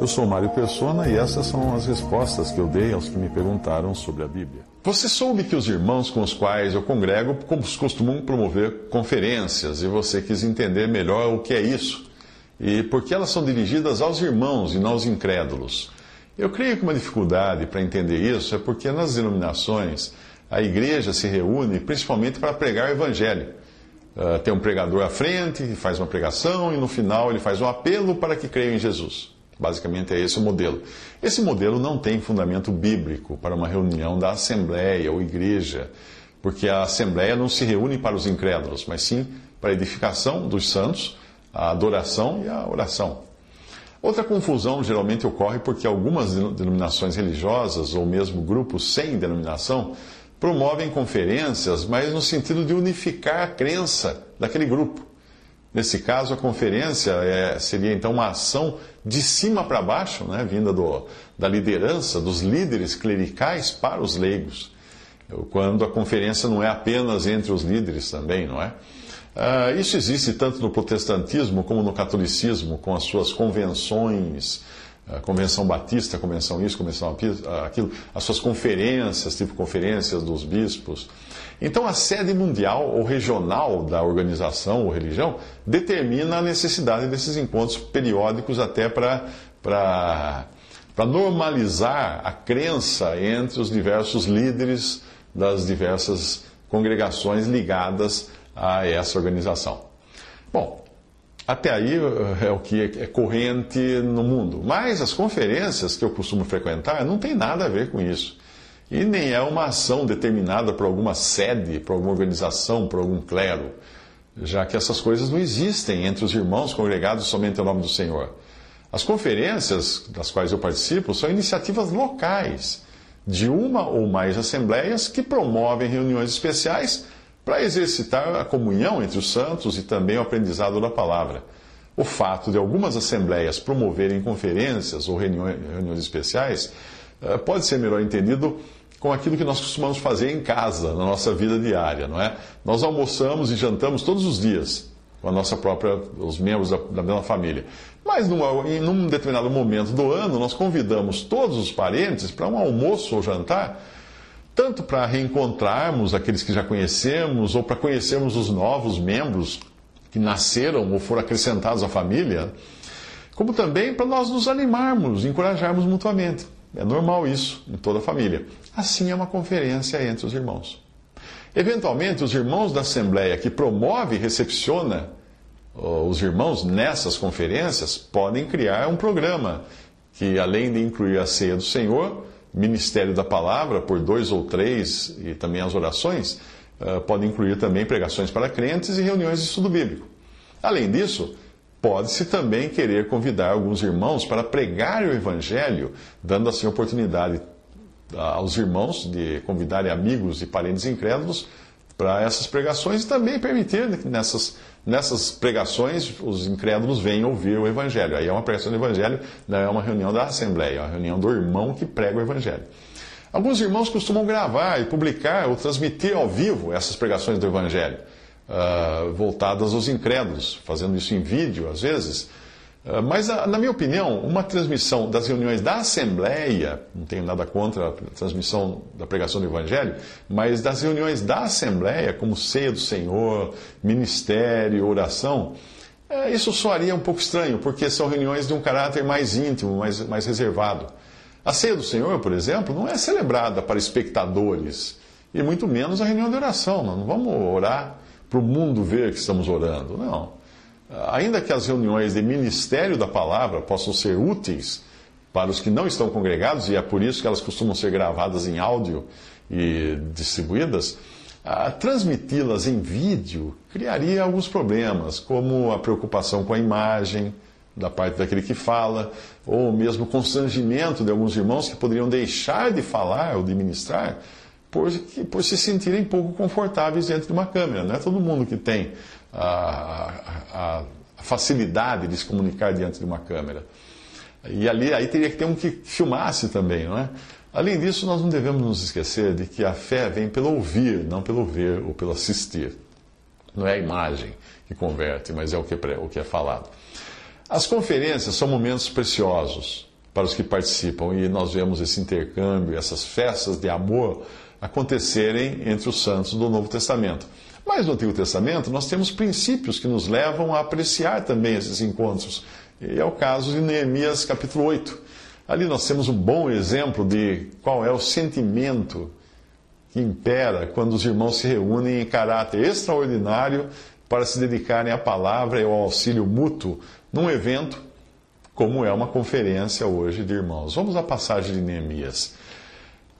Eu sou Mário Persona e essas são as respostas que eu dei aos que me perguntaram sobre a Bíblia. Você soube que os irmãos com os quais eu congrego costumam promover conferências e você quis entender melhor o que é isso e por que elas são dirigidas aos irmãos e não aos incrédulos. Eu creio que uma dificuldade para entender isso é porque nas denominações a igreja se reúne principalmente para pregar o evangelho. Uh, tem um pregador à frente, que faz uma pregação e no final ele faz um apelo para que creiam em Jesus. Basicamente é esse o modelo. Esse modelo não tem fundamento bíblico para uma reunião da Assembleia ou Igreja, porque a Assembleia não se reúne para os incrédulos, mas sim para a edificação dos santos, a adoração e a oração. Outra confusão geralmente ocorre porque algumas denominações religiosas, ou mesmo grupos sem denominação, promovem conferências, mas no sentido de unificar a crença daquele grupo. Nesse caso, a conferência é, seria então uma ação de cima para baixo, né, vinda do, da liderança, dos líderes clericais para os leigos. Quando a conferência não é apenas entre os líderes também, não é? Uh, isso existe tanto no protestantismo como no catolicismo, com as suas convenções, uh, convenção batista, convenção isso, convenção aquilo, as suas conferências, tipo conferências dos bispos. Então, a sede mundial ou regional da organização ou religião determina a necessidade desses encontros periódicos até para normalizar a crença entre os diversos líderes das diversas congregações ligadas a essa organização. Bom, até aí eh, é o que é corrente no mundo. Mas as conferências que eu costumo frequentar não tem nada a ver com isso. E nem é uma ação determinada por alguma sede, por alguma organização, por algum clero, já que essas coisas não existem entre os irmãos congregados somente em nome do Senhor. As conferências das quais eu participo são iniciativas locais de uma ou mais assembleias que promovem reuniões especiais para exercitar a comunhão entre os santos e também o aprendizado da palavra. O fato de algumas assembleias promoverem conferências ou reuniões, reuniões especiais eh, pode ser melhor entendido com aquilo que nós costumamos fazer em casa, na nossa vida diária, não é? Nós almoçamos e jantamos todos os dias com a nossa própria, os membros da, da mesma família. Mas numa, em um determinado momento do ano, nós convidamos todos os parentes para um almoço ou jantar, tanto para reencontrarmos aqueles que já conhecemos, ou para conhecermos os novos membros que nasceram ou foram acrescentados à família, como também para nós nos animarmos, encorajarmos mutuamente. É normal isso em toda a família. Assim é uma conferência entre os irmãos. Eventualmente, os irmãos da Assembleia que promove e recepciona os irmãos nessas conferências podem criar um programa que, além de incluir a ceia do Senhor, ministério da palavra por dois ou três e também as orações, uh, pode incluir também pregações para crentes e reuniões de estudo bíblico. Além disso, Pode-se também querer convidar alguns irmãos para pregar o Evangelho, dando assim oportunidade aos irmãos de convidarem amigos e parentes incrédulos para essas pregações e também permitir que nessas, nessas pregações os incrédulos venham ouvir o Evangelho. Aí é uma pregação do Evangelho, não é uma reunião da Assembleia, é uma reunião do irmão que prega o Evangelho. Alguns irmãos costumam gravar e publicar ou transmitir ao vivo essas pregações do Evangelho uh, voltadas aos incrédulos, fazendo isso em vídeo às vezes. Uh, mas, uh, na minha opinião, uma transmissão das reuniões da Assembleia, não tenho nada contra a transmissão da pregação do Evangelho, mas das reuniões da Assembleia, como ceia do Senhor, ministério, oração, uh, isso soaria um pouco estranho, porque são reuniões de um caráter mais íntimo, mais, mais reservado. A ceia do Senhor, por exemplo, não é celebrada para espectadores, e muito menos a reunião de oração. Não vamos orar para o mundo ver que estamos orando. Não. Ainda que as reuniões de ministério da palavra possam ser úteis para os que não estão congregados, e é por isso que elas costumam ser gravadas em áudio e distribuídas, transmiti-las em vídeo criaria alguns problemas, como a preocupação com a imagem da parte daquele que fala, ou mesmo constrangimento de alguns irmãos que poderiam deixar de falar ou de ministrar por, por se sentirem pouco confortáveis diante de uma câmera. Não é todo mundo que tem a, a, a facilidade de se comunicar diante de uma câmera. E ali aí teria que ter um que filmasse também, não é? Além disso, nós não devemos nos esquecer de que a fé vem pelo ouvir, não pelo ver ou pelo assistir. Não é a imagem que converte, mas é o que, o que é falado. As conferências são momentos preciosos para os que participam e nós vemos esse intercâmbio, essas festas de amor acontecerem entre os santos do Novo Testamento. Mas no Antigo Testamento nós temos princípios que nos levam a apreciar também esses encontros. E é o caso de Neemias capítulo 8 Ali nós temos um bom exemplo de qual é o sentimento que impera quando os irmãos se reúnem em caráter extraordinário para se dedicarem à palavra e ao auxílio mútuo num evento como é uma conferência hoje de irmãos. Vamos à passagem de Neemias.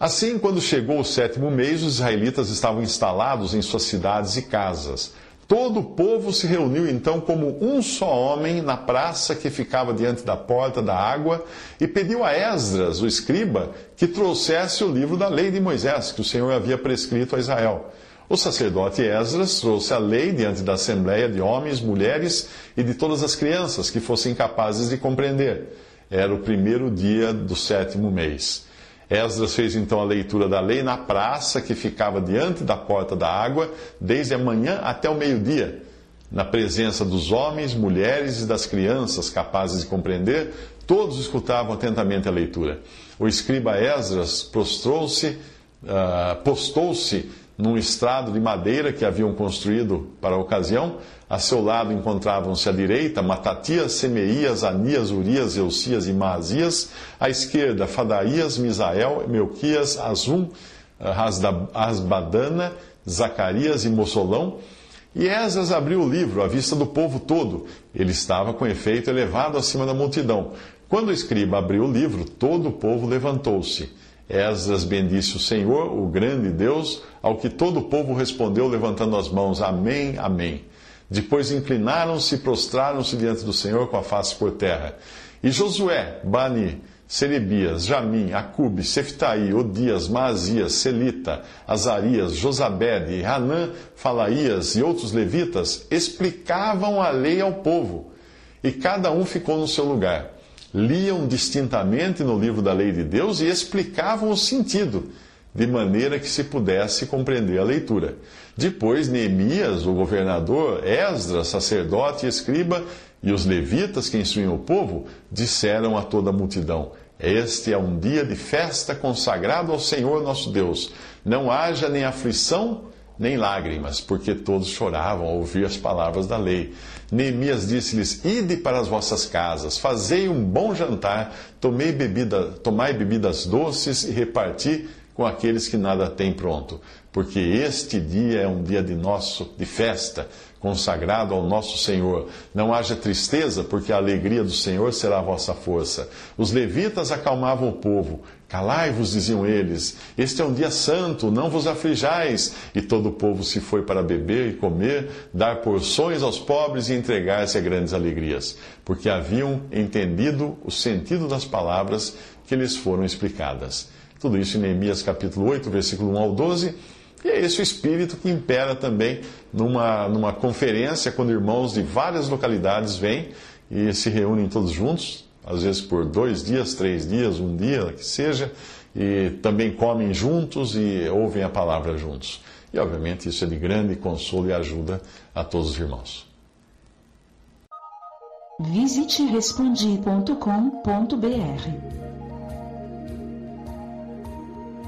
Assim, quando chegou o sétimo mês, os israelitas estavam instalados em suas cidades e casas Todo o povo se reuniu então como um só homem na praça que ficava diante da porta da água e pediu a Esdras, o escriba, que trouxesse o livro da lei de Moisés, que o Senhor havia prescrito a Israel. O sacerdote Esdras trouxe a lei diante da assembleia de homens, mulheres e de todas as crianças que fossem capazes de compreender. Era o primeiro dia do sétimo mês. Esdras fez então a leitura da lei na praça que ficava diante da porta da água, desde a manhã até o meio-dia, na presença dos homens, mulheres e das crianças capazes de compreender, todos escutavam atentamente a leitura. O escriba Esdras prostrou-se, uh, postou-se num estrado de madeira que haviam construído para a ocasião. A seu lado encontravam-se à direita Matatias, Semeías, Anias, Urias, Eucias e Maazias. À esquerda, Fadaías, Misael, Melquias, Azum, Asbadana, Zacarias e Mossolão. E Esdras abriu o livro à vista do povo todo. Ele estava com efeito elevado acima da multidão. Quando o escriba abriu o livro, todo o povo levantou-se. Esdras bendisse o Senhor, o grande Deus, ao que todo o povo respondeu levantando as mãos: Amém, Amém. Depois inclinaram-se e prostraram-se diante do Senhor com a face por terra. E Josué, Bani, Serebias, Jamim, Acube, Seftai, Odias, Maazias, Selita, Azarias, Josabede, Hanã, Falaías e outros levitas explicavam a lei ao povo, e cada um ficou no seu lugar liam distintamente no livro da lei de Deus e explicavam o sentido, de maneira que se pudesse compreender a leitura. Depois, Neemias, o governador, Esdras, sacerdote e escriba, e os levitas que instruíam o povo, disseram a toda a multidão: Este é um dia de festa consagrado ao Senhor nosso Deus. Não haja nem aflição, nem lágrimas, porque todos choravam ao ouvir as palavras da lei. Neemias disse-lhes: Ide para as vossas casas, fazei um bom jantar, tomei bebida, tomai bebidas doces e reparti com aqueles que nada têm pronto, porque este dia é um dia de nosso de festa, consagrado ao nosso Senhor. Não haja tristeza, porque a alegria do Senhor será a vossa força. Os levitas acalmavam o povo. Calai-vos, diziam eles, este é um dia santo, não vos aflijais. E todo o povo se foi para beber e comer, dar porções aos pobres e entregar-se a grandes alegrias, porque haviam entendido o sentido das palavras que lhes foram explicadas. Tudo isso em Neemias capítulo 8, versículo 1 ao 12. E é esse o espírito que impera também numa, numa conferência, quando irmãos de várias localidades vêm e se reúnem todos juntos, às vezes por dois dias, três dias, um dia, que seja, e também comem juntos e ouvem a palavra juntos. E obviamente isso é de grande consolo e ajuda a todos os irmãos. Visite.